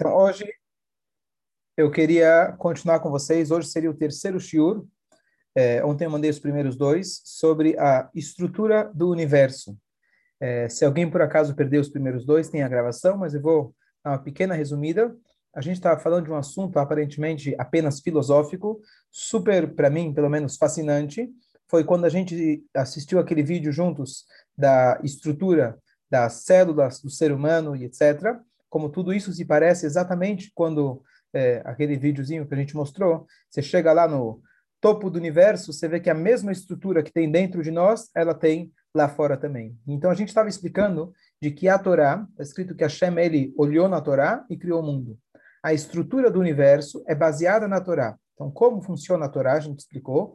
Então, hoje eu queria continuar com vocês. Hoje seria o terceiro shiur. É, ontem eu mandei os primeiros dois sobre a estrutura do universo. É, se alguém por acaso perdeu os primeiros dois, tem a gravação, mas eu vou dar uma pequena resumida. A gente estava falando de um assunto aparentemente apenas filosófico, super, para mim, pelo menos, fascinante. Foi quando a gente assistiu aquele vídeo juntos da estrutura das células do ser humano e etc como tudo isso se parece exatamente quando é, aquele videozinho que a gente mostrou, você chega lá no topo do universo, você vê que a mesma estrutura que tem dentro de nós, ela tem lá fora também. Então a gente estava explicando de que a Torá, está escrito que Hashem ele olhou na Torá e criou o mundo. A estrutura do universo é baseada na Torá. Então como funciona a Torá, a gente explicou,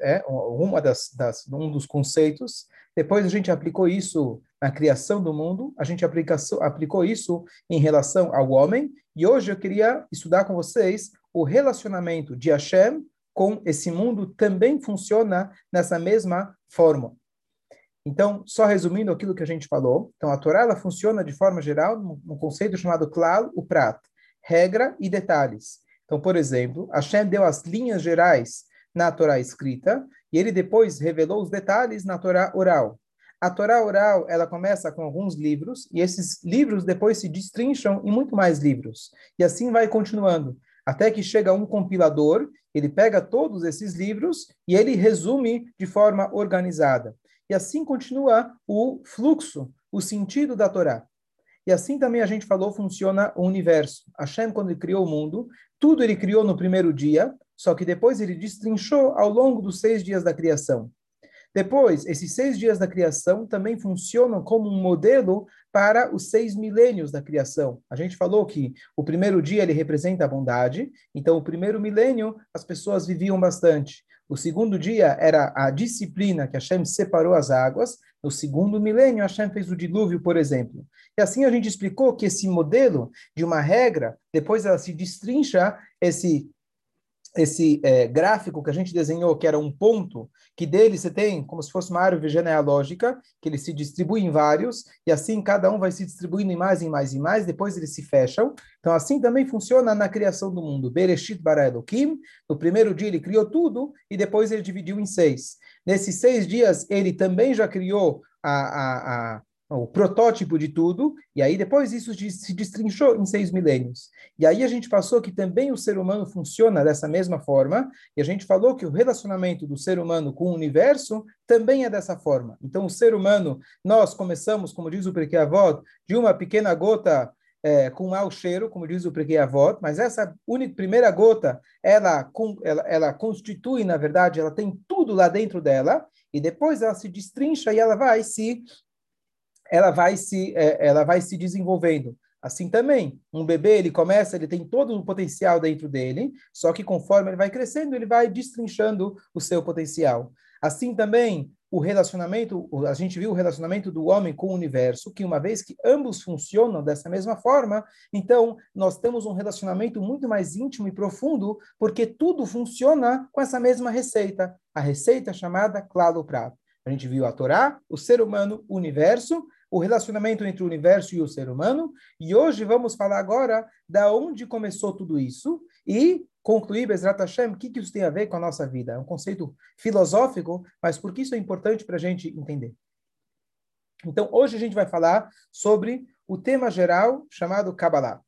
é uma das, das um dos conceitos. Depois a gente aplicou isso na criação do mundo, a gente aplicou isso em relação ao homem, e hoje eu queria estudar com vocês o relacionamento de Hashem com esse mundo também funciona nessa mesma forma. Então, só resumindo aquilo que a gente falou, então a Torá ela funciona de forma geral num conceito chamado klal, o prat, regra e detalhes. Então, por exemplo, Hashem deu as linhas gerais na Torá escrita e ele depois revelou os detalhes na Torá oral. A Torá oral, ela começa com alguns livros, e esses livros depois se destrincham em muito mais livros. E assim vai continuando, até que chega um compilador, ele pega todos esses livros e ele resume de forma organizada. E assim continua o fluxo, o sentido da Torá. E assim também a gente falou, funciona o universo. Hashem, quando ele criou o mundo, tudo ele criou no primeiro dia, só que depois ele destrinchou ao longo dos seis dias da criação. Depois, esses seis dias da criação também funcionam como um modelo para os seis milênios da criação. A gente falou que o primeiro dia ele representa a bondade, então o primeiro milênio as pessoas viviam bastante. O segundo dia era a disciplina que Hashem separou as águas. No segundo milênio, Hashem fez o dilúvio, por exemplo. E assim a gente explicou que esse modelo de uma regra, depois ela se destrincha esse esse é, gráfico que a gente desenhou, que era um ponto, que dele você tem como se fosse uma árvore genealógica, que ele se distribui em vários, e assim cada um vai se distribuindo em mais, em mais, em mais, depois eles se fecham. Então assim também funciona na criação do mundo. Bereshit bara Elohim, no primeiro dia ele criou tudo, e depois ele dividiu em seis. Nesses seis dias ele também já criou a, a, a o protótipo de tudo, e aí depois isso se destrinchou em seis milênios. E aí a gente passou que também o ser humano funciona dessa mesma forma, e a gente falou que o relacionamento do ser humano com o universo também é dessa forma. Então, o ser humano, nós começamos, como diz o Avot, de uma pequena gota é, com mau cheiro, como diz o Avot, mas essa única, primeira gota, ela, ela, ela constitui, na verdade, ela tem tudo lá dentro dela, e depois ela se destrincha e ela vai se ela vai se, é, ela vai se desenvolvendo. Assim também, um bebê, ele começa, ele tem todo o potencial dentro dele, só que conforme ele vai crescendo, ele vai destrinchando o seu potencial. Assim também, o relacionamento, a gente viu o relacionamento do homem com o universo, que uma vez que ambos funcionam dessa mesma forma, então nós temos um relacionamento muito mais íntimo e profundo, porque tudo funciona com essa mesma receita, a receita chamada Claro Prato. A gente viu a Torá, o ser humano, o universo, o relacionamento entre o universo e o ser humano. E hoje vamos falar agora da onde começou tudo isso e concluir, Bezrat Hashem, o que, que isso tem a ver com a nossa vida. É um conceito filosófico, mas por que isso é importante para a gente entender? Então, hoje a gente vai falar sobre o tema geral chamado Kabbalah.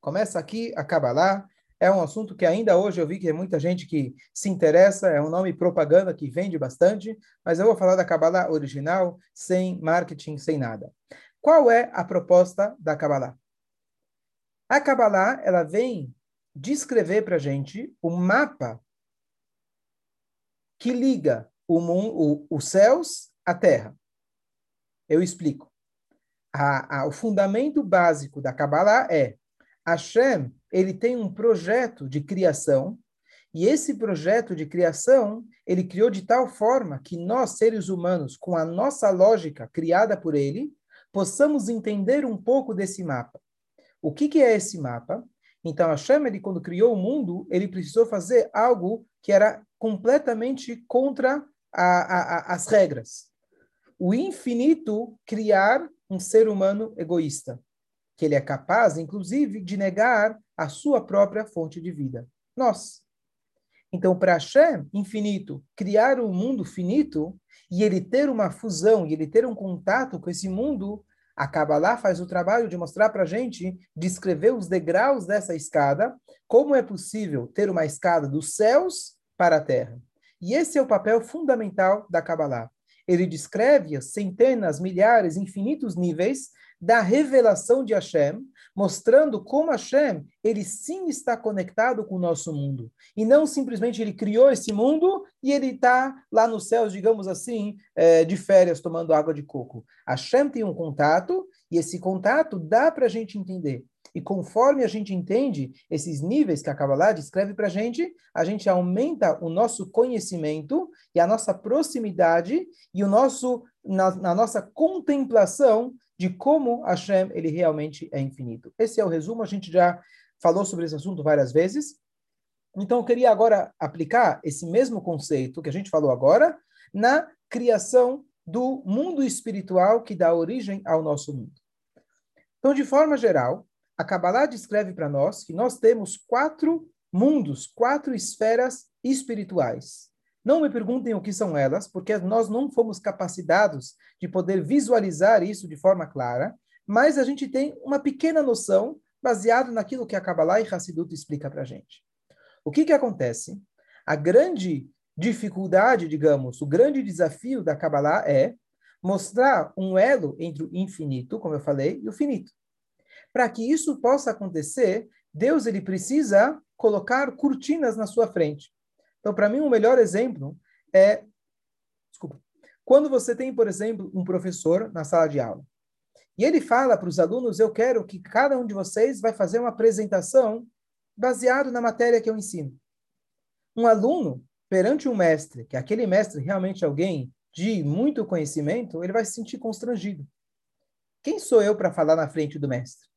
Começa aqui a Kabbalah, é um assunto que ainda hoje eu vi que tem muita gente que se interessa, é um nome propaganda que vende bastante, mas eu vou falar da Kabbalah original, sem marketing, sem nada. Qual é a proposta da Kabbalah? A Kabbalah, ela vem descrever para a gente o mapa que liga o mundo, os céus à terra. Eu explico. A, a, o fundamento básico da Kabbalah é Hashem ele tem um projeto de criação, e esse projeto de criação, ele criou de tal forma que nós, seres humanos, com a nossa lógica criada por ele, possamos entender um pouco desse mapa. O que, que é esse mapa? Então, a Shem, ele, quando criou o mundo, ele precisou fazer algo que era completamente contra a, a, a, as regras. O infinito criar um ser humano egoísta. Que ele é capaz, inclusive, de negar a sua própria fonte de vida. Nós. Então, para Hashem, infinito, criar um mundo finito e ele ter uma fusão, e ele ter um contato com esse mundo, a Kabbalah faz o trabalho de mostrar para a gente, descrever os degraus dessa escada, como é possível ter uma escada dos céus para a terra. E esse é o papel fundamental da Kabbalah. Ele descreve centenas, milhares, infinitos níveis da revelação de Hashem, mostrando como Hashem, ele sim está conectado com o nosso mundo. E não simplesmente ele criou esse mundo e ele está lá nos céus, digamos assim, é, de férias, tomando água de coco. Hashem tem um contato e esse contato dá para a gente entender. E conforme a gente entende esses níveis que a Kabbalah descreve para a gente, a gente aumenta o nosso conhecimento e a nossa proximidade e o nosso na, na nossa contemplação de como Hashem ele realmente é infinito. Esse é o resumo, a gente já falou sobre esse assunto várias vezes. Então eu queria agora aplicar esse mesmo conceito que a gente falou agora na criação do mundo espiritual que dá origem ao nosso mundo. Então, de forma geral, a Kabbalah descreve para nós que nós temos quatro mundos, quatro esferas espirituais. Não me perguntem o que são elas, porque nós não fomos capacitados de poder visualizar isso de forma clara, mas a gente tem uma pequena noção baseado naquilo que a Kabbalah e Hassidut explica para a gente. O que, que acontece? A grande dificuldade, digamos, o grande desafio da Kabbalah é mostrar um elo entre o infinito, como eu falei, e o finito. Para que isso possa acontecer, Deus ele precisa colocar cortinas na sua frente. Então, para mim, o um melhor exemplo é. Desculpa. Quando você tem, por exemplo, um professor na sala de aula, e ele fala para os alunos: Eu quero que cada um de vocês vai fazer uma apresentação baseado na matéria que eu ensino. Um aluno, perante um mestre, que aquele mestre realmente é alguém de muito conhecimento, ele vai se sentir constrangido. Quem sou eu para falar na frente do mestre?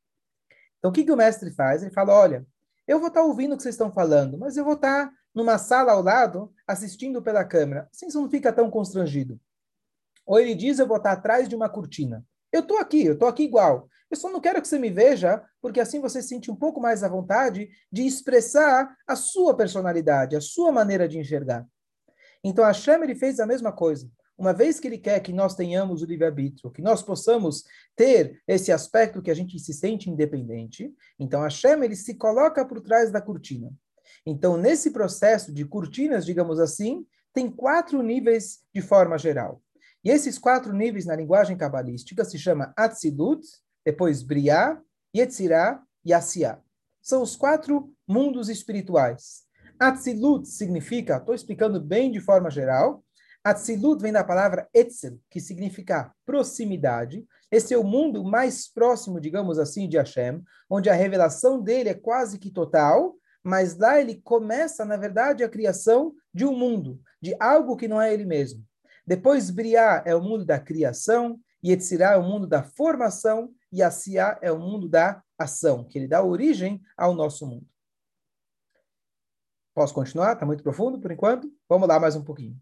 Então, o que, que o mestre faz? Ele fala: Olha, eu vou estar tá ouvindo o que vocês estão falando, mas eu vou estar tá numa sala ao lado, assistindo pela câmera. Assim você não fica tão constrangido. Ou ele diz, eu vou estar atrás de uma cortina. Eu estou aqui, eu estou aqui igual. Eu só não quero que você me veja, porque assim você se sente um pouco mais à vontade de expressar a sua personalidade, a sua maneira de enxergar. Então, a Hashem, ele fez a mesma coisa. Uma vez que ele quer que nós tenhamos o livre-arbítrio, que nós possamos ter esse aspecto que a gente se sente independente, então Hashem, ele se coloca por trás da cortina. Então, nesse processo de cortinas, digamos assim, tem quatro níveis de forma geral. E esses quatro níveis na linguagem cabalística se chama Atzilut, depois Briá, Yetzirah e Asiá. São os quatro mundos espirituais. Atzilut significa, estou explicando bem de forma geral, Atzilut vem da palavra Etzel, que significa proximidade. Esse é o mundo mais próximo, digamos assim, de Hashem, onde a revelação dele é quase que total, mas lá ele começa, na verdade, a criação de um mundo, de algo que não é ele mesmo. Depois, Briá é o mundo da criação, Yetzirah é o mundo da formação, e Asiá é o mundo da ação, que ele dá origem ao nosso mundo. Posso continuar? Está muito profundo por enquanto? Vamos lá mais um pouquinho.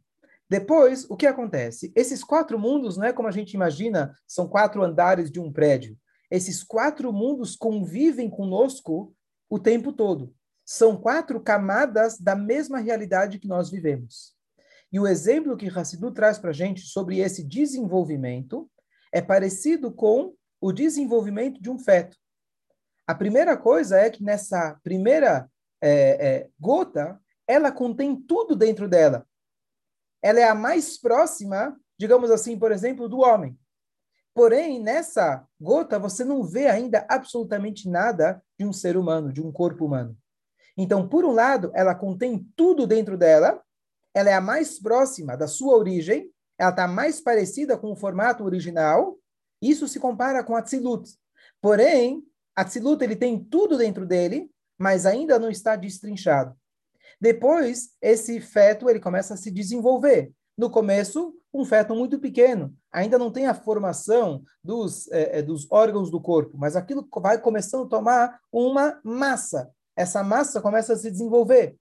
Depois, o que acontece? Esses quatro mundos, não é como a gente imagina, são quatro andares de um prédio. Esses quatro mundos convivem conosco o tempo todo são quatro camadas da mesma realidade que nós vivemos. E o exemplo que Hassidu traz para a gente sobre esse desenvolvimento é parecido com o desenvolvimento de um feto. A primeira coisa é que nessa primeira é, é, gota, ela contém tudo dentro dela. Ela é a mais próxima, digamos assim, por exemplo, do homem. Porém, nessa gota, você não vê ainda absolutamente nada de um ser humano, de um corpo humano. Então, por um lado, ela contém tudo dentro dela, ela é a mais próxima da sua origem, ela está mais parecida com o formato original, isso se compara com a Tzilut. Porém, a Tzilut ele tem tudo dentro dele, mas ainda não está destrinchado. Depois, esse feto ele começa a se desenvolver. No começo, um feto muito pequeno, ainda não tem a formação dos, é, dos órgãos do corpo, mas aquilo vai começando a tomar uma massa essa massa começa a se desenvolver.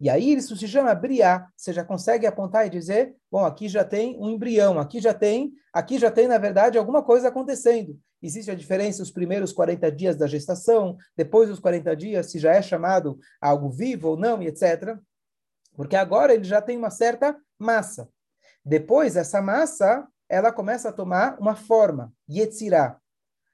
E aí isso se chama briar. Você já consegue apontar e dizer, bom, aqui já tem um embrião, aqui já tem, aqui já tem na verdade alguma coisa acontecendo. existe a diferença os primeiros 40 dias da gestação, depois dos 40 dias, se já é chamado algo vivo ou não, e etc. Porque agora ele já tem uma certa massa. Depois, essa massa, ela começa a tomar uma forma, yetzirah.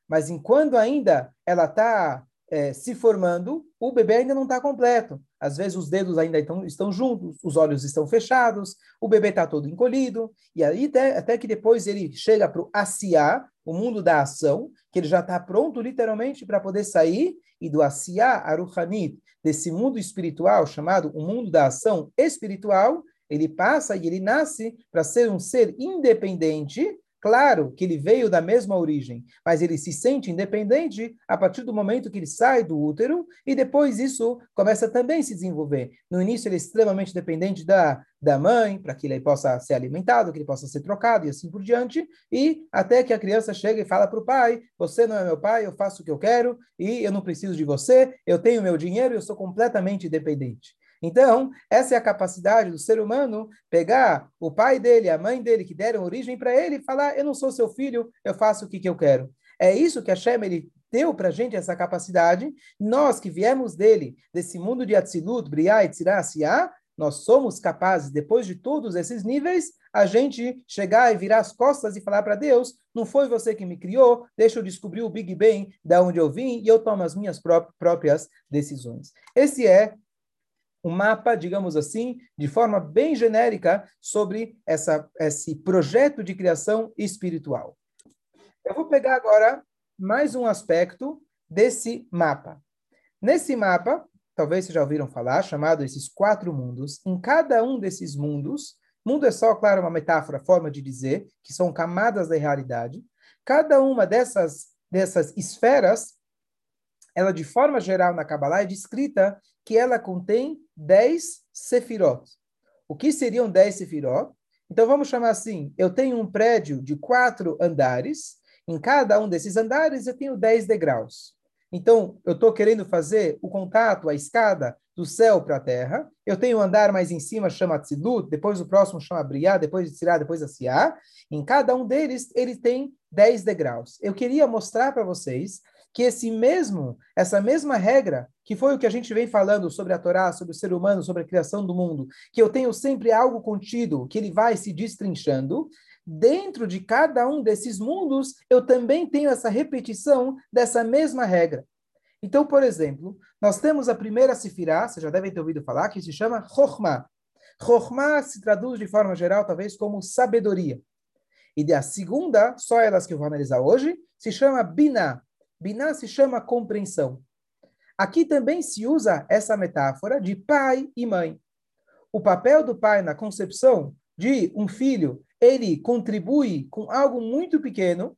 Mas enquanto ainda ela está é, se formando, o bebê ainda não está completo. Às vezes os dedos ainda estão, estão juntos, os olhos estão fechados, o bebê está todo encolhido, e aí até, até que depois ele chega para o asiá, o mundo da ação, que ele já está pronto literalmente para poder sair, e do asiá aruhanit, desse mundo espiritual chamado o mundo da ação espiritual, ele passa e ele nasce para ser um ser independente, Claro que ele veio da mesma origem, mas ele se sente independente a partir do momento que ele sai do útero e depois isso começa também a se desenvolver. No início ele é extremamente dependente da, da mãe, para que ele possa ser alimentado, que ele possa ser trocado e assim por diante, e até que a criança chega e fala para o pai, você não é meu pai, eu faço o que eu quero e eu não preciso de você, eu tenho meu dinheiro, eu sou completamente independente. Então, essa é a capacidade do ser humano pegar o pai dele, a mãe dele, que deram origem para ele, e falar: Eu não sou seu filho, eu faço o que, que eu quero. É isso que a Shem ele deu para a gente essa capacidade. Nós que viemos dele, desse mundo de Atzilut, Briah, Etzirah, Siá, nós somos capazes, depois de todos esses níveis, a gente chegar e virar as costas e falar para Deus: não foi você que me criou, deixa eu descobrir o Big Bang, da onde eu vim, e eu tomo as minhas próprias decisões. Esse é um mapa, digamos assim, de forma bem genérica sobre essa, esse projeto de criação espiritual. Eu vou pegar agora mais um aspecto desse mapa. Nesse mapa, talvez vocês já ouviram falar, chamado esses quatro mundos. Em cada um desses mundos, mundo é só, claro, uma metáfora, forma de dizer, que são camadas da realidade. Cada uma dessas, dessas esferas ela de forma geral na Kabbalah é descrita que ela contém 10 sefirot. O que seriam 10 sefirot? Então vamos chamar assim, eu tenho um prédio de quatro andares, em cada um desses andares eu tenho 10 degraus. Então, eu estou querendo fazer o contato, a escada do céu para a terra. Eu tenho um andar mais em cima, chama Tzilut, depois o próximo chama Briá, depois de Tzirá, depois Asiá. Em cada um deles, ele tem 10 degraus. Eu queria mostrar para vocês que esse mesmo, essa mesma regra, que foi o que a gente vem falando sobre a Torá, sobre o ser humano, sobre a criação do mundo, que eu tenho sempre algo contido, que ele vai se destrinchando, dentro de cada um desses mundos, eu também tenho essa repetição dessa mesma regra. Então, por exemplo, nós temos a primeira sefirá, vocês já devem ter ouvido falar, que se chama Chokhmah. Chokhmah se traduz de forma geral, talvez, como sabedoria. E a segunda, só elas que eu vou analisar hoje, se chama Binah, Biná se chama compreensão. Aqui também se usa essa metáfora de pai e mãe. O papel do pai na concepção de um filho, ele contribui com algo muito pequeno,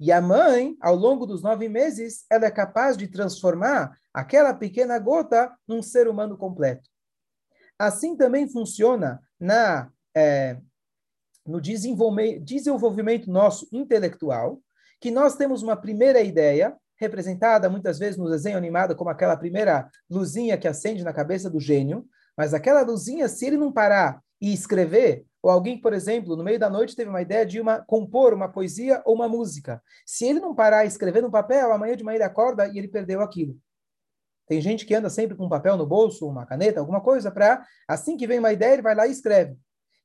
e a mãe, ao longo dos nove meses, ela é capaz de transformar aquela pequena gota num ser humano completo. Assim também funciona na é, no desenvolvimento, desenvolvimento nosso intelectual, que nós temos uma primeira ideia, representada muitas vezes no desenho animado como aquela primeira luzinha que acende na cabeça do gênio, mas aquela luzinha, se ele não parar e escrever, ou alguém, por exemplo, no meio da noite teve uma ideia de uma compor uma poesia ou uma música. Se ele não parar e escrever no papel, amanhã de manhã ele acorda e ele perdeu aquilo. Tem gente que anda sempre com um papel no bolso, uma caneta, alguma coisa, para assim que vem uma ideia, ele vai lá e escreve.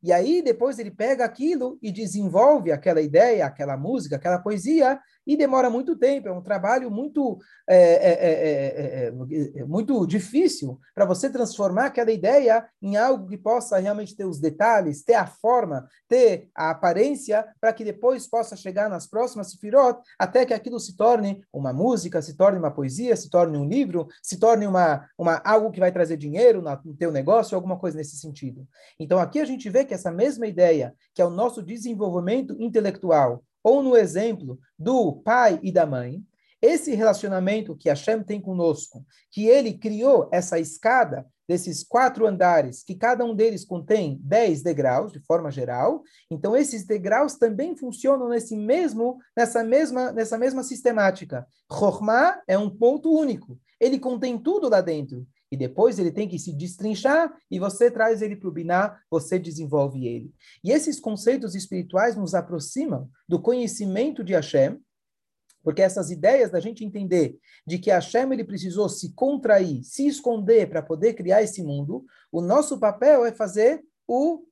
E aí depois ele pega aquilo e desenvolve aquela ideia, aquela música, aquela poesia, e demora muito tempo. É um trabalho muito, é, é, é, muito difícil para você transformar aquela ideia em algo que possa realmente ter os detalhes, ter a forma, ter a aparência, para que depois possa chegar nas próximas sefirot, até que aquilo se torne uma música, se torne uma poesia, se torne um livro, se torne uma, uma algo que vai trazer dinheiro no teu negócio, alguma coisa nesse sentido. Então aqui a gente vê que essa mesma ideia, que é o nosso desenvolvimento intelectual, ou no exemplo do pai e da mãe, esse relacionamento que Hashem tem conosco, que ele criou essa escada desses quatro andares, que cada um deles contém dez degraus, de forma geral, então esses degraus também funcionam nesse mesmo, nessa mesma, nessa mesma sistemática. Chokhmah é um ponto único, ele contém tudo lá dentro e depois ele tem que se destrinchar e você traz ele para o Biná, você desenvolve ele. E esses conceitos espirituais nos aproximam do conhecimento de Hashem, Porque essas ideias da gente entender de que Hashem ele precisou se contrair, se esconder para poder criar esse mundo, o nosso papel é fazer o,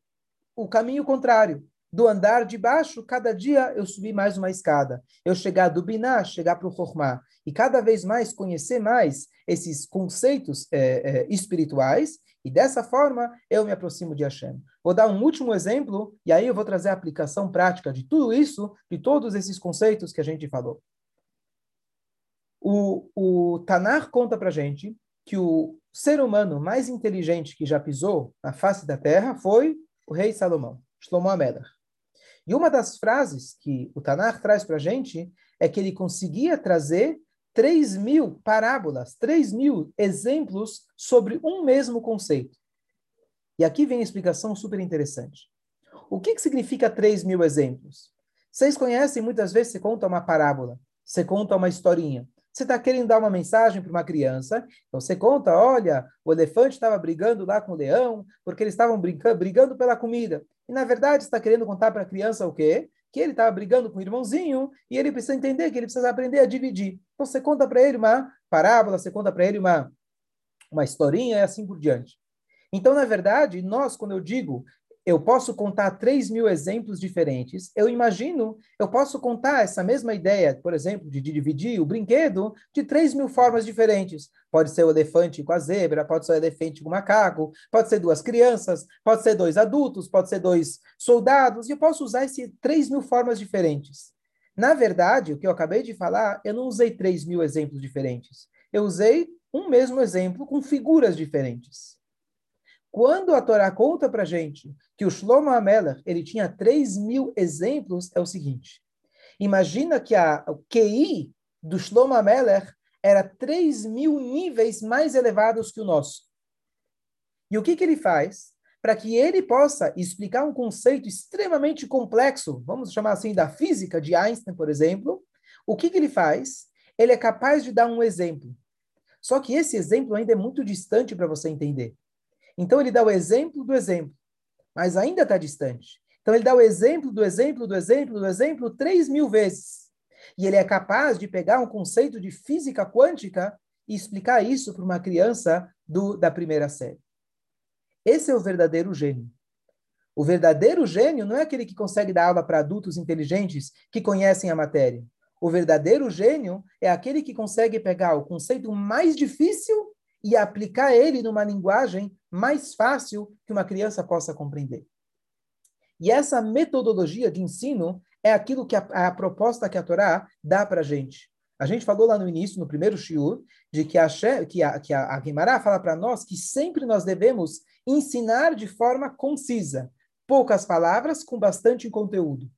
o caminho contrário. Do andar de baixo, cada dia eu subir mais uma escada. Eu chegar do Biná, chegar para o Chormá. E cada vez mais conhecer mais esses conceitos é, é, espirituais. E dessa forma eu me aproximo de Hashem. Vou dar um último exemplo, e aí eu vou trazer a aplicação prática de tudo isso, de todos esses conceitos que a gente falou. O, o Tanar conta para gente que o ser humano mais inteligente que já pisou na face da terra foi o rei Salomão, Shlomo Amelach. E uma das frases que o Tanar traz para gente é que ele conseguia trazer 3 mil parábolas, 3 mil exemplos sobre um mesmo conceito. E aqui vem a explicação super interessante. O que, que significa 3 mil exemplos? Vocês conhecem, muitas vezes, você conta uma parábola, você conta uma historinha. Você está querendo dar uma mensagem para uma criança, então você conta, olha, o elefante estava brigando lá com o leão, porque eles estavam brigando pela comida. E, na verdade, está querendo contar para a criança o quê? Que ele estava brigando com o irmãozinho e ele precisa entender que ele precisa aprender a dividir. Então, você conta para ele uma parábola, você conta para ele uma, uma historinha e assim por diante. Então, na verdade, nós, quando eu digo eu posso contar 3 mil exemplos diferentes. Eu imagino, eu posso contar essa mesma ideia, por exemplo, de, dividir o brinquedo de 3 mil formas diferentes. Pode ser o elefante com a zebra, pode ser o elefante com o macaco, pode ser duas crianças, pode ser dois adultos, pode ser dois soldados, e eu posso usar esses 3 mil formas diferentes. Na verdade, o que eu acabei de falar, eu não usei 3 mil exemplos diferentes. Eu usei um mesmo exemplo com figuras diferentes. Quando a Torá conta para gente que o Shlomo Amelach ele tinha 3 mil exemplos, é o seguinte. Imagina que a, o QI do Shlomo Amelach era 3 mil níveis mais elevados que o nosso. E o que, que ele faz? Para que ele possa explicar um conceito extremamente complexo, vamos chamar assim, da física de Einstein, por exemplo, o que, que ele faz? Ele é capaz de dar um exemplo. Só que esse exemplo ainda é muito distante para você entender. Então ele dá o exemplo do exemplo, mas ainda está distante. Então ele dá o exemplo do exemplo do exemplo do exemplo três mil vezes. E ele é capaz de pegar um conceito de física quântica e explicar isso para uma criança do, da primeira série. Esse é o verdadeiro gênio. O verdadeiro gênio não é aquele que consegue dar aula para adultos inteligentes que conhecem a matéria. O verdadeiro gênio é aquele que consegue pegar o conceito mais difícil e aplicar ele numa linguagem mais fácil que uma criança possa compreender. E essa metodologia de ensino é aquilo que a, a proposta que a Torá dá para a gente. A gente falou lá no início, no primeiro shiur, de que a, que a, que a, Guimará fala para nós que sempre nós devemos ensinar de forma concisa, poucas palavras com bastante conteúdo.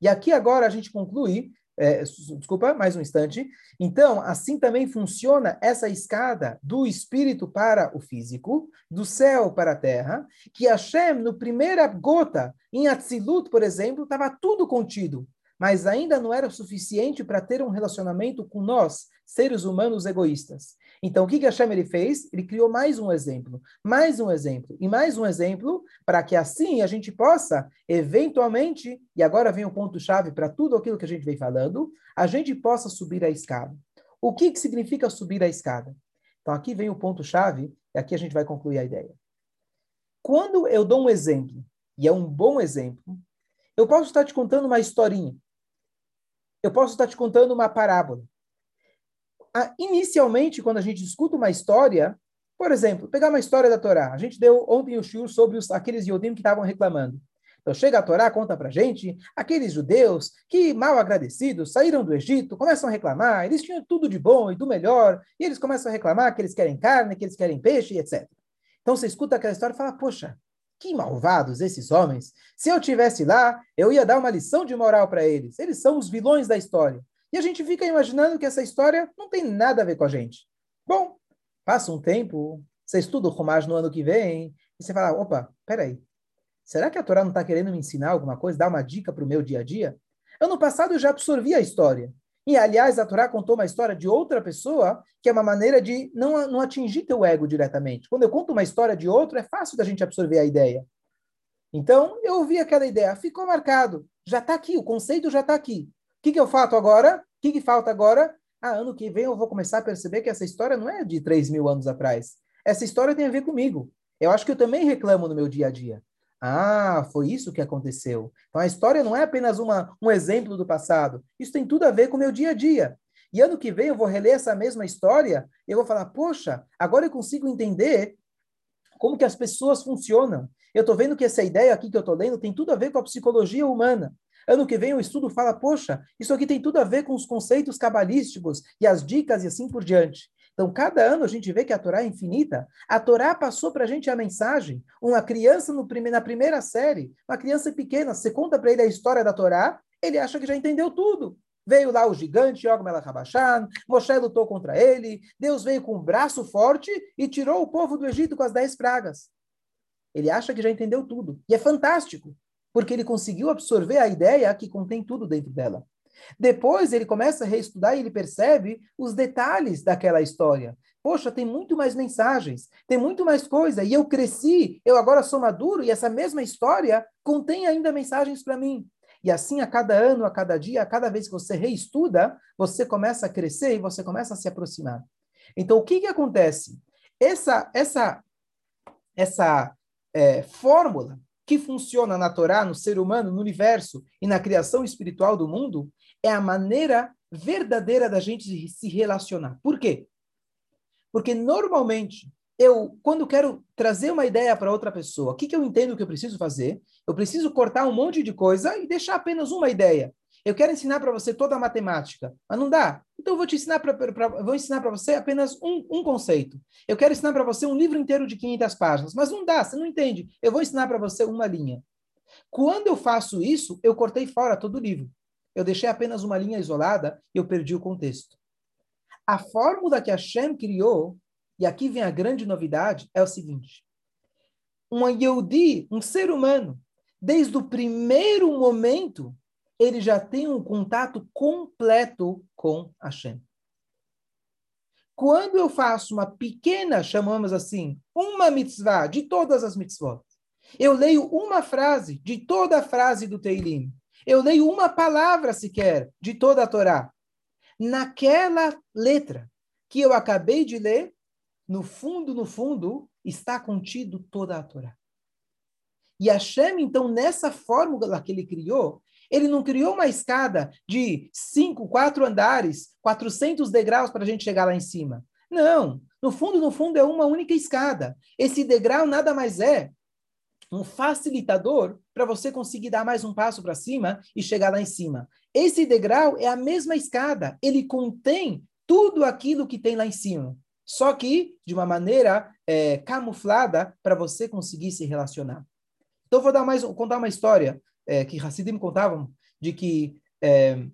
E aqui agora a gente conclui é, desculpa, mais um instante. Então, assim também funciona essa escada do espírito para o físico, do céu para a terra, que Hashem, no primeira gota, em Atzilut, por exemplo, estava tudo contido, mas ainda não era suficiente para ter um relacionamento com nós, seres humanos egoístas. Então, o que, que Hashem ele fez? Ele criou mais um exemplo, mais um exemplo e mais um exemplo, para que assim a gente possa, eventualmente, e agora vem o ponto-chave para tudo aquilo que a gente vem falando, a gente possa subir a escada. O que, que significa subir a escada? Então, aqui vem o ponto-chave, e aqui a gente vai concluir a ideia. Quando eu dou um exemplo, e é um bom exemplo, eu posso estar te contando uma historinha. Eu posso estar te contando uma parábola inicialmente, quando a gente escuta uma história, por exemplo, pegar uma história da Torá. A gente deu ontem o shiur sobre os, aqueles Yodim que estavam reclamando. Então chega a Torá, conta pra gente, aqueles judeus que, mal agradecidos, saíram do Egito, começam a reclamar, eles tinham tudo de bom e do melhor, e eles começam a reclamar que eles querem carne, que eles querem peixe, etc. Então você escuta aquela história e fala, poxa, que malvados esses homens. Se eu tivesse lá, eu ia dar uma lição de moral para eles. Eles são os vilões da história. E a gente fica imaginando que essa história não tem nada a ver com a gente. Bom, passa um tempo, você estuda o Romage no ano que vem, e você fala, opa, peraí, será que a Torá não está querendo me ensinar alguma coisa, dar uma dica para o meu dia a dia? Ano passado eu já absorvi a história. E, aliás, a Torá contou uma história de outra pessoa, que é uma maneira de não, não atingir teu ego diretamente. Quando eu conto uma história de outro, é fácil da gente absorver a ideia. Então, eu ouvi aquela ideia, ficou marcado, já está aqui, o conceito já está aqui. O que, que eu faço agora? que, que falta agora? Ah, ano que vem eu vou começar a perceber que essa história não é de 3 mil anos atrás. Essa história tem a ver comigo. Eu acho que eu também reclamo no meu dia a dia. Ah, foi isso que aconteceu. Então a história não é apenas uma, um exemplo do passado. Isso tem tudo a ver com o meu dia a dia. E ano que vem eu vou reler essa mesma história e eu vou falar, poxa, agora eu consigo entender como que as pessoas funcionam. Eu estou vendo que essa ideia aqui que eu estou lendo tem tudo a ver com a psicologia humana. Ano que vem o estudo fala, poxa, isso aqui tem tudo a ver com os conceitos cabalísticos e as dicas e assim por diante. Então, cada ano a gente vê que a Torá é infinita. A Torá passou para a gente a mensagem. Uma criança no prime na primeira série, uma criança pequena, você conta para ele a história da Torá, ele acha que já entendeu tudo. Veio lá o gigante, Og Melach Moshe lutou contra ele, Deus veio com um braço forte e tirou o povo do Egito com as dez pragas. Ele acha que já entendeu tudo. E é fantástico, porque ele conseguiu absorver a ideia que contém tudo dentro dela. Depois ele começa a reestudar e ele percebe os detalhes daquela história. Poxa, tem muito mais mensagens, tem muito mais coisa, e eu cresci, eu agora sou maduro, e essa mesma história contém ainda mensagens para mim. E assim, a cada ano, a cada dia, a cada vez que você reestuda, você começa a crescer e você começa a se aproximar. Então, o que, que acontece? Essa, essa, essa é, fórmula que funciona na Torá, no ser humano, no universo e na criação espiritual do mundo, é a maneira verdadeira da gente se relacionar. Por quê? Porque normalmente eu, quando quero trazer uma ideia para outra pessoa, o que, que eu entendo que eu preciso fazer? Eu preciso cortar um monte de coisa e deixar apenas uma ideia. Eu quero ensinar para você toda a matemática, mas não dá. Então eu vou te ensinar para vou ensinar para você apenas um, um conceito. Eu quero ensinar para você um livro inteiro de 500 páginas, mas não dá, você não entende. Eu vou ensinar para você uma linha. Quando eu faço isso, eu cortei fora todo o livro. Eu deixei apenas uma linha isolada e eu perdi o contexto. A fórmula que a Shem criou, e aqui vem a grande novidade, é o seguinte: um Yehudi, um ser humano, desde o primeiro momento, ele já tem um contato completo com Hashem. Quando eu faço uma pequena, chamamos assim, uma mitzvah de todas as mitzvot, eu leio uma frase de toda a frase do Teilim, eu leio uma palavra sequer de toda a Torá, naquela letra que eu acabei de ler, no fundo, no fundo, está contido toda a Torá. E Hashem, então, nessa fórmula que ele criou, ele não criou uma escada de cinco, quatro andares, 400 degraus para a gente chegar lá em cima. Não. No fundo, no fundo, é uma única escada. Esse degrau nada mais é um facilitador para você conseguir dar mais um passo para cima e chegar lá em cima. Esse degrau é a mesma escada. Ele contém tudo aquilo que tem lá em cima. Só que de uma maneira é, camuflada para você conseguir se relacionar. Então, vou dar mais, contar uma história é, que Hassidim contavam, de que é,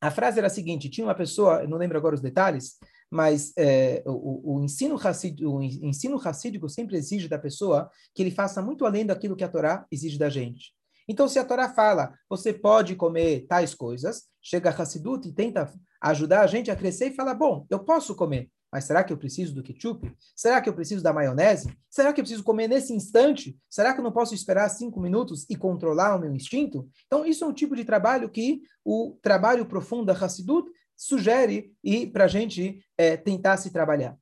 a frase era a seguinte: tinha uma pessoa, não lembro agora os detalhes, mas é, o, o, ensino racídico, o ensino racídico sempre exige da pessoa que ele faça muito além daquilo que a Torá exige da gente. Então, se a Torá fala, você pode comer tais coisas, chega a Hassidut e tenta ajudar a gente a crescer e fala, bom, eu posso comer, mas será que eu preciso do ketchup? Será que eu preciso da maionese? Será que eu preciso comer nesse instante? Será que eu não posso esperar cinco minutos e controlar o meu instinto? Então, isso é um tipo de trabalho que o trabalho profundo da Hassidut sugere e para a gente é, tentar se trabalhar.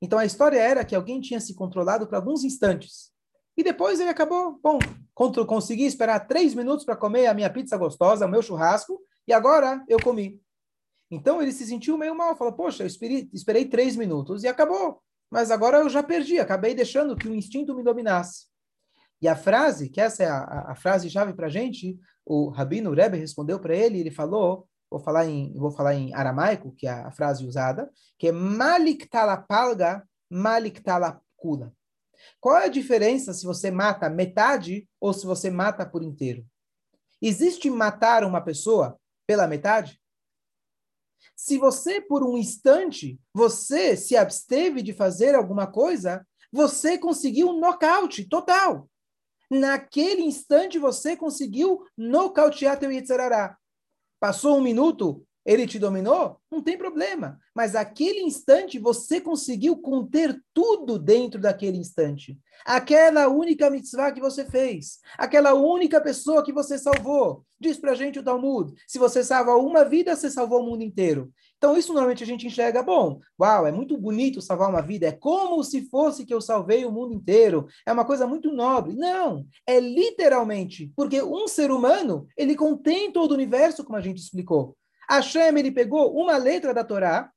Então, a história era que alguém tinha se controlado por alguns instantes. E depois ele acabou, bom, consegui esperar três minutos para comer a minha pizza gostosa, o meu churrasco, e agora eu comi. Então ele se sentiu meio mal, falou: Poxa, eu esperei, esperei três minutos e acabou. Mas agora eu já perdi, acabei deixando que o instinto me dominasse. E a frase, que essa é a, a frase-chave para a gente, o Rabino Rebbe respondeu para ele, ele falou, vou falar em, vou falar em aramaico, que é a frase usada, que é malik talapalga, malik talapkula. Qual é a diferença se você mata metade ou se você mata por inteiro? Existe matar uma pessoa pela metade? Se você, por um instante, você se absteve de fazer alguma coisa, você conseguiu um nocaute total. Naquele instante, você conseguiu nocautear teu Yitzharará. Passou um minuto, ele te dominou, não tem problema. Mas aquele instante você conseguiu conter tudo dentro daquele instante. Aquela única mitzvah que você fez, aquela única pessoa que você salvou. Diz pra gente o Talmud: se você salva uma vida, você salvou o mundo inteiro. Então, isso normalmente a gente enxerga, bom, uau, é muito bonito salvar uma vida, é como se fosse que eu salvei o mundo inteiro, é uma coisa muito nobre. Não, é literalmente, porque um ser humano, ele contém todo o universo, como a gente explicou. Hashem, ele pegou uma letra da Torá,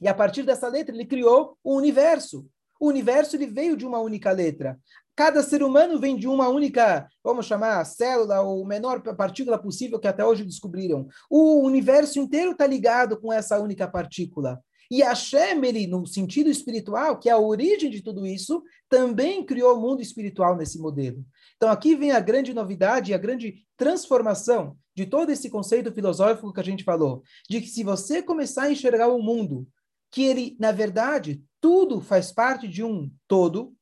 e a partir dessa letra ele criou o universo. O universo ele veio de uma única letra. Cada ser humano vem de uma única, vamos chamar, célula ou menor partícula possível que até hoje descobriram. O universo inteiro está ligado com essa única partícula. E Hashem, ele, no sentido espiritual, que é a origem de tudo isso, também criou o mundo espiritual nesse modelo. Então aqui vem a grande novidade a grande transformação de todo esse conceito filosófico que a gente falou, de que se você começar a enxergar o mundo, que ele, na verdade, tudo faz parte de um todo,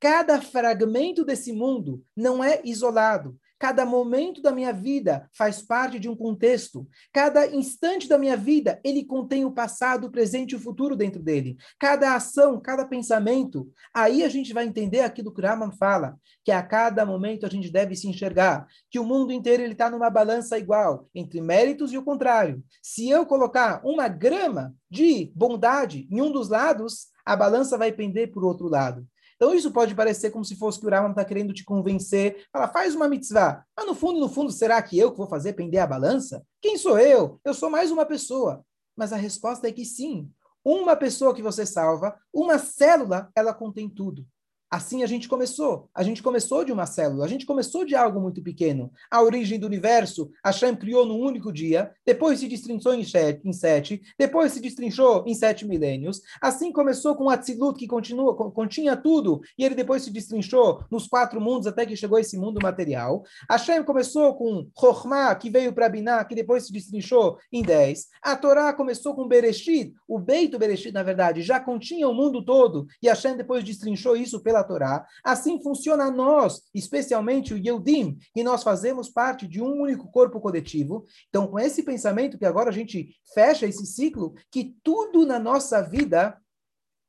cada fragmento desse mundo não é isolado, Cada momento da minha vida faz parte de um contexto. Cada instante da minha vida, ele contém o passado, o presente e o futuro dentro dele. Cada ação, cada pensamento. Aí a gente vai entender aquilo que o Raman fala, que a cada momento a gente deve se enxergar, que o mundo inteiro ele está numa balança igual, entre méritos e o contrário. Se eu colocar uma grama de bondade em um dos lados, a balança vai pender para o outro lado. Então isso pode parecer como se fosse que o Rambam está querendo te convencer. Fala, faz uma mitzvah. Mas no fundo, no fundo, será que eu que vou fazer pender a balança? Quem sou eu? Eu sou mais uma pessoa. Mas a resposta é que sim. Uma pessoa que você salva, uma célula, ela contém tudo. Assim a gente começou. A gente começou de uma célula, a gente começou de algo muito pequeno. A origem do universo, Hashem criou num único dia, depois se destrinchou em sete, em sete depois se destrinchou em sete milênios. Assim começou com Atzilut, que continua, continha tudo, e ele depois se destrinchou nos quatro mundos até que chegou esse mundo material. Hashem começou com Chokhmah, que veio para Binah, que depois se destrinchou em dez. A Torá começou com Bereshit, o Beito Bereshit, na verdade, já continha o mundo todo, e Hashem depois destrinchou isso pela pela Torá. Assim funciona nós, especialmente o Yehudim, que nós fazemos parte de um único corpo coletivo. Então, com esse pensamento que agora a gente fecha esse ciclo, que tudo na nossa vida,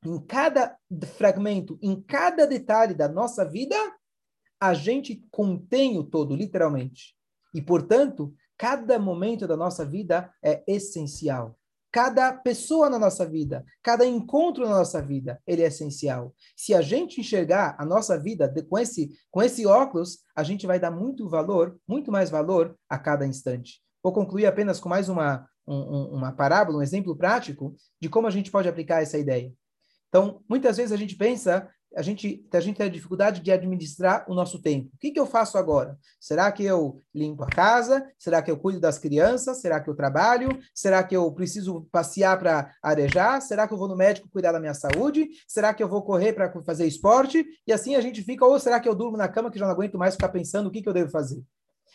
em cada fragmento, em cada detalhe da nossa vida, a gente contém o todo, literalmente. E, portanto, cada momento da nossa vida é essencial. Cada pessoa na nossa vida, cada encontro na nossa vida, ele é essencial. Se a gente enxergar a nossa vida com esse, com esse óculos, a gente vai dar muito valor, muito mais valor a cada instante. Vou concluir apenas com mais uma, um, uma parábola, um exemplo prático de como a gente pode aplicar essa ideia. Então, muitas vezes a gente pensa a gente, a gente tem a dificuldade de administrar o nosso tempo. O que, que eu faço agora? Será que eu limpo a casa? Será que eu cuido das crianças? Será que eu trabalho? Será que eu preciso passear para arejar? Será que eu vou no médico cuidar da minha saúde? Será que eu vou correr para fazer esporte? E assim a gente fica, ou será que eu durmo na cama que já não aguento mais ficar pensando o que, que eu devo fazer?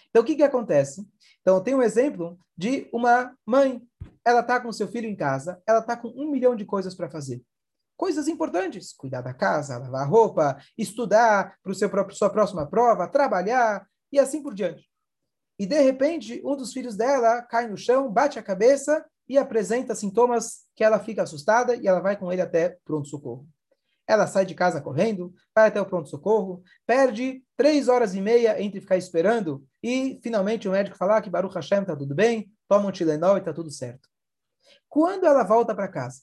Então, o que, que acontece? Então, tem um exemplo de uma mãe. Ela está com seu filho em casa, ela está com um milhão de coisas para fazer coisas importantes, cuidar da casa, lavar roupa, estudar para seu próprio, sua próxima prova, trabalhar e assim por diante. E de repente, um dos filhos dela cai no chão, bate a cabeça e apresenta sintomas que ela fica assustada e ela vai com ele até pronto-socorro. Ela sai de casa correndo, vai até o pronto-socorro, perde três horas e meia entre ficar esperando e finalmente o médico falar ah, que Baruch Hashem está tudo bem, toma um Tilenol e está tudo certo. Quando ela volta para casa,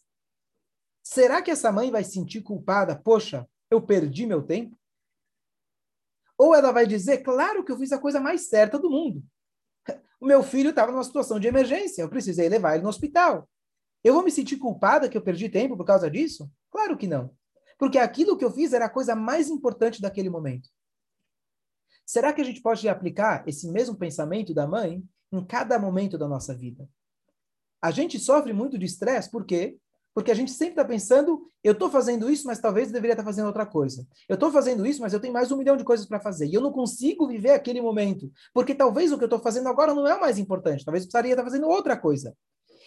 Será que essa mãe vai se sentir culpada? Poxa, eu perdi meu tempo? Ou ela vai dizer, claro que eu fiz a coisa mais certa do mundo. O meu filho estava numa situação de emergência, eu precisei levar ele no hospital. Eu vou me sentir culpada que eu perdi tempo por causa disso? Claro que não. Porque aquilo que eu fiz era a coisa mais importante daquele momento. Será que a gente pode aplicar esse mesmo pensamento da mãe em cada momento da nossa vida? A gente sofre muito de estresse, por quê? Porque a gente sempre está pensando, eu estou fazendo isso, mas talvez eu deveria estar tá fazendo outra coisa. Eu estou fazendo isso, mas eu tenho mais um milhão de coisas para fazer. E eu não consigo viver aquele momento. Porque talvez o que eu estou fazendo agora não é o mais importante. Talvez eu precisaria estar tá fazendo outra coisa.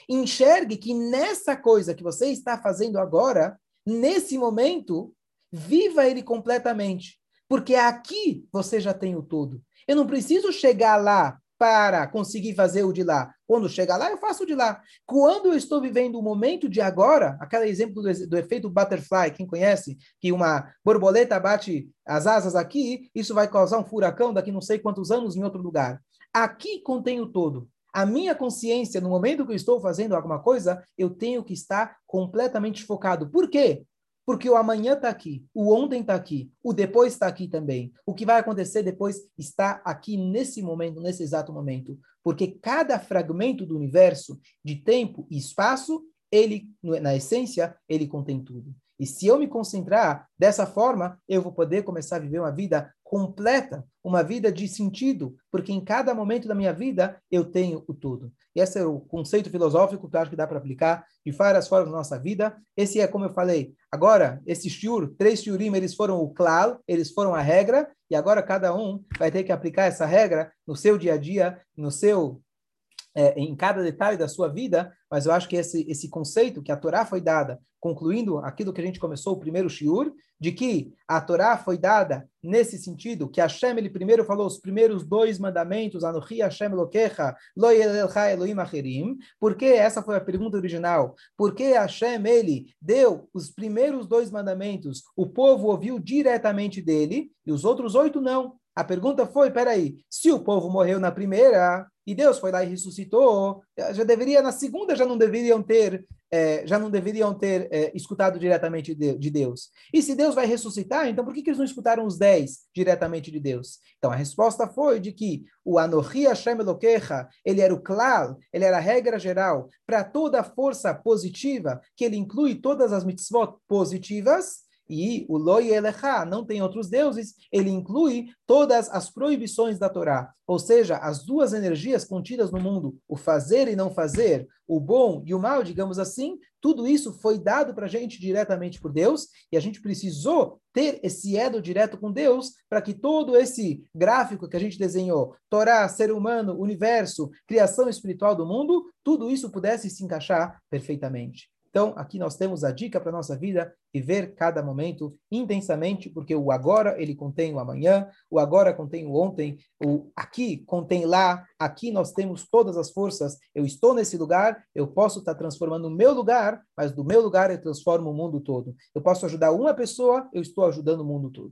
Enxergue que nessa coisa que você está fazendo agora, nesse momento, viva ele completamente. Porque aqui você já tem o todo. Eu não preciso chegar lá para conseguir fazer o de lá. Quando chega lá, eu faço o de lá. Quando eu estou vivendo o momento de agora, aquele exemplo do, do, efeito butterfly, quem conhece, que uma borboleta bate as asas aqui, isso vai causar um furacão daqui não sei quantos anos em outro lugar. Aqui contém o todo. A minha consciência, no momento que eu estou fazendo alguma coisa, eu tenho que estar completamente focado. Por quê? Porque o amanhã está aqui, o ontem está aqui, o depois está aqui também. O que vai acontecer depois está aqui nesse momento, nesse exato momento. Porque cada fragmento do universo, de tempo e espaço, ele, na essência, ele contém tudo. E se eu me concentrar dessa forma, eu vou poder começar a viver uma vida completa, uma vida de sentido, porque em cada momento da minha vida eu tenho o tudo. E esse é o conceito filosófico que eu acho que dá para aplicar de várias formas na nossa vida. Esse é, como eu falei, agora, esses shiur, três shiurim, eles foram o klal, eles foram a regra, e agora cada um vai ter que aplicar essa regra no seu dia a dia, no seu é, em cada detalhe da sua vida, mas eu acho que esse, esse conceito que a Torá foi dada, concluindo aquilo que a gente começou o primeiro shiur, de que a Torá foi dada nesse sentido, que Hashem, ele primeiro falou os primeiros dois mandamentos, Anochi Hashem Elokecha, Lo Elohim Acherim, porque essa foi a pergunta original, porque Hashem, ele deu os primeiros dois mandamentos, o povo ouviu diretamente dele, e os outros oito não. A pergunta foi, peraí, se o povo morreu na primeira, e Deus foi lá e ressuscitou, já deveria, na segunda já não deveriam ter, é, já não deveriam ter é, escutado diretamente de, de, Deus. E se Deus vai ressuscitar, então por que, que eles não escutaram os dez diretamente de Deus? Então a resposta foi de que o Anohi Hashem Elokecha, ele era o klal, ele era a regra geral para toda a força positiva, que ele inclui todas as mitzvot positivas, e o Loi Elecha, não tem outros deuses, ele inclui todas as proibições da Torá. Ou seja, as duas energias contidas no mundo, o fazer e não fazer, o bom e o mal, digamos assim, tudo isso foi dado para a gente diretamente por Deus, e a gente precisou ter esse edo direto com Deus para que todo esse gráfico que a gente desenhou, Torá, ser humano, universo, criação espiritual do mundo, tudo isso pudesse se encaixar perfeitamente. Então, aqui nós temos a dica para a nossa vida, viver cada momento intensamente, porque o agora ele contém o amanhã, o agora contém o ontem, o aqui contém lá, aqui nós temos todas as forças. Eu estou nesse lugar, eu posso estar transformando o meu lugar, mas do meu lugar eu transformo o mundo todo. Eu posso ajudar uma pessoa, eu estou ajudando o mundo todo.